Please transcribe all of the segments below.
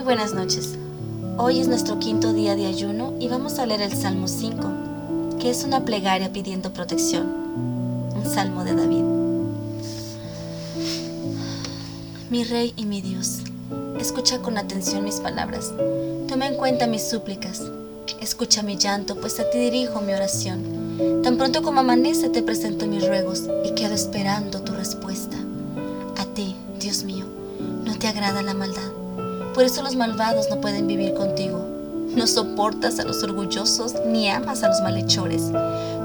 Muy buenas noches. Hoy es nuestro quinto día de ayuno y vamos a leer el Salmo 5, que es una plegaria pidiendo protección. Un salmo de David. Mi Rey y mi Dios, escucha con atención mis palabras. Toma en cuenta mis súplicas. Escucha mi llanto, pues a ti dirijo mi oración. Tan pronto como amanece te presento mis ruegos y quedo esperando tu respuesta. A ti, Dios mío, no te agrada la maldad por eso los malvados no pueden vivir contigo. No soportas a los orgullosos ni amas a los malhechores.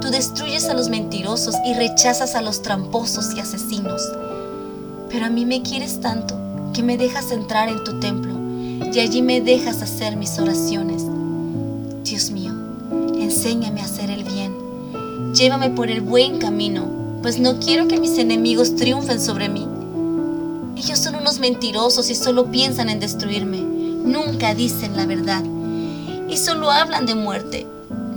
Tú destruyes a los mentirosos y rechazas a los tramposos y asesinos. Pero a mí me quieres tanto que me dejas entrar en tu templo y allí me dejas hacer mis oraciones. Dios mío, enséñame a hacer el bien. Llévame por el buen camino, pues no quiero que mis enemigos triunfen sobre mí. Ellos son unos mentirosos y solo piensan en destruirme. Nunca dicen la verdad. Y solo hablan de muerte.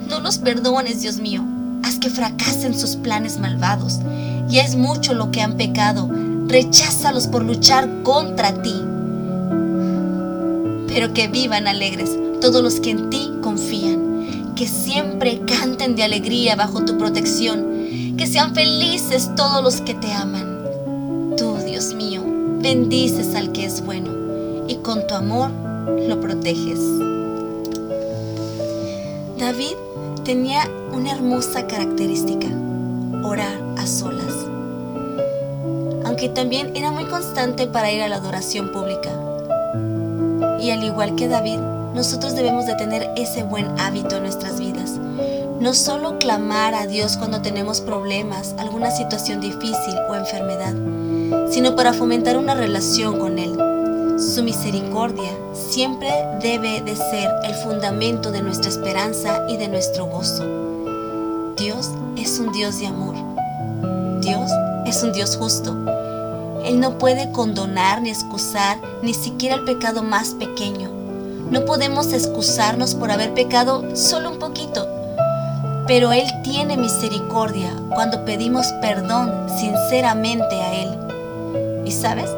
No los perdones, Dios mío. Haz que fracasen sus planes malvados. Ya es mucho lo que han pecado. Recházalos por luchar contra ti. Pero que vivan alegres todos los que en ti confían. Que siempre canten de alegría bajo tu protección. Que sean felices todos los que te aman. Tú, Dios mío, bendices al que es bueno y con tu amor lo proteges. David tenía una hermosa característica, orar a solas. Aunque también era muy constante para ir a la adoración pública. Y al igual que David, nosotros debemos de tener ese buen hábito en nuestras vidas. No solo clamar a Dios cuando tenemos problemas, alguna situación difícil o enfermedad, sino para fomentar una relación con Él. Su misericordia siempre debe de ser el fundamento de nuestra esperanza y de nuestro gozo. Dios es un Dios de amor. Dios es un Dios justo. Él no puede condonar ni excusar ni siquiera el pecado más pequeño. No podemos excusarnos por haber pecado solo un poquito. Pero Él tiene misericordia cuando pedimos perdón sinceramente a Él. Y sabes,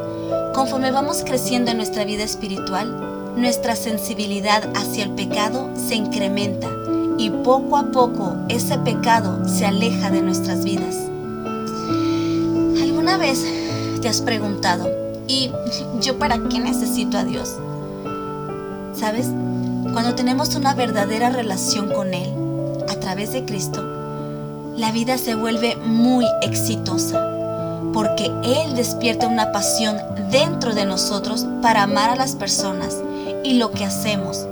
conforme vamos creciendo en nuestra vida espiritual, nuestra sensibilidad hacia el pecado se incrementa y poco a poco ese pecado se aleja de nuestras vidas. ¿Alguna vez te has preguntado, ¿y yo para qué necesito a Dios? ¿Sabes? Cuando tenemos una verdadera relación con Él a través de Cristo, la vida se vuelve muy exitosa porque Él despierta una pasión dentro de nosotros para amar a las personas y lo que hacemos.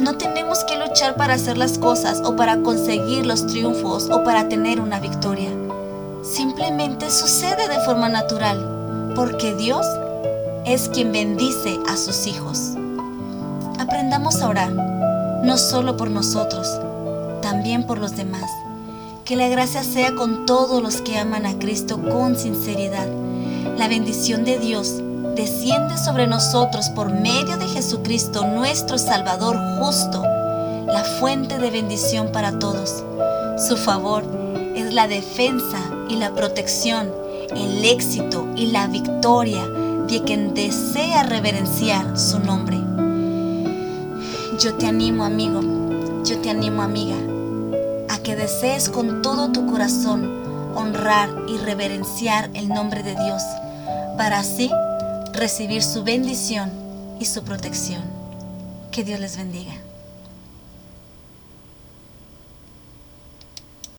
No tenemos que luchar para hacer las cosas o para conseguir los triunfos o para tener una victoria. Simplemente sucede de forma natural, porque Dios es quien bendice a sus hijos. Aprendamos a orar, no solo por nosotros, también por los demás. Que la gracia sea con todos los que aman a Cristo con sinceridad. La bendición de Dios desciende sobre nosotros por medio de Jesucristo, nuestro Salvador justo, la fuente de bendición para todos. Su favor es la defensa y la protección, el éxito y la victoria de quien desea reverenciar su nombre. Yo te animo, amigo, yo te animo, amiga que desees con todo tu corazón honrar y reverenciar el nombre de Dios, para así recibir su bendición y su protección. Que Dios les bendiga.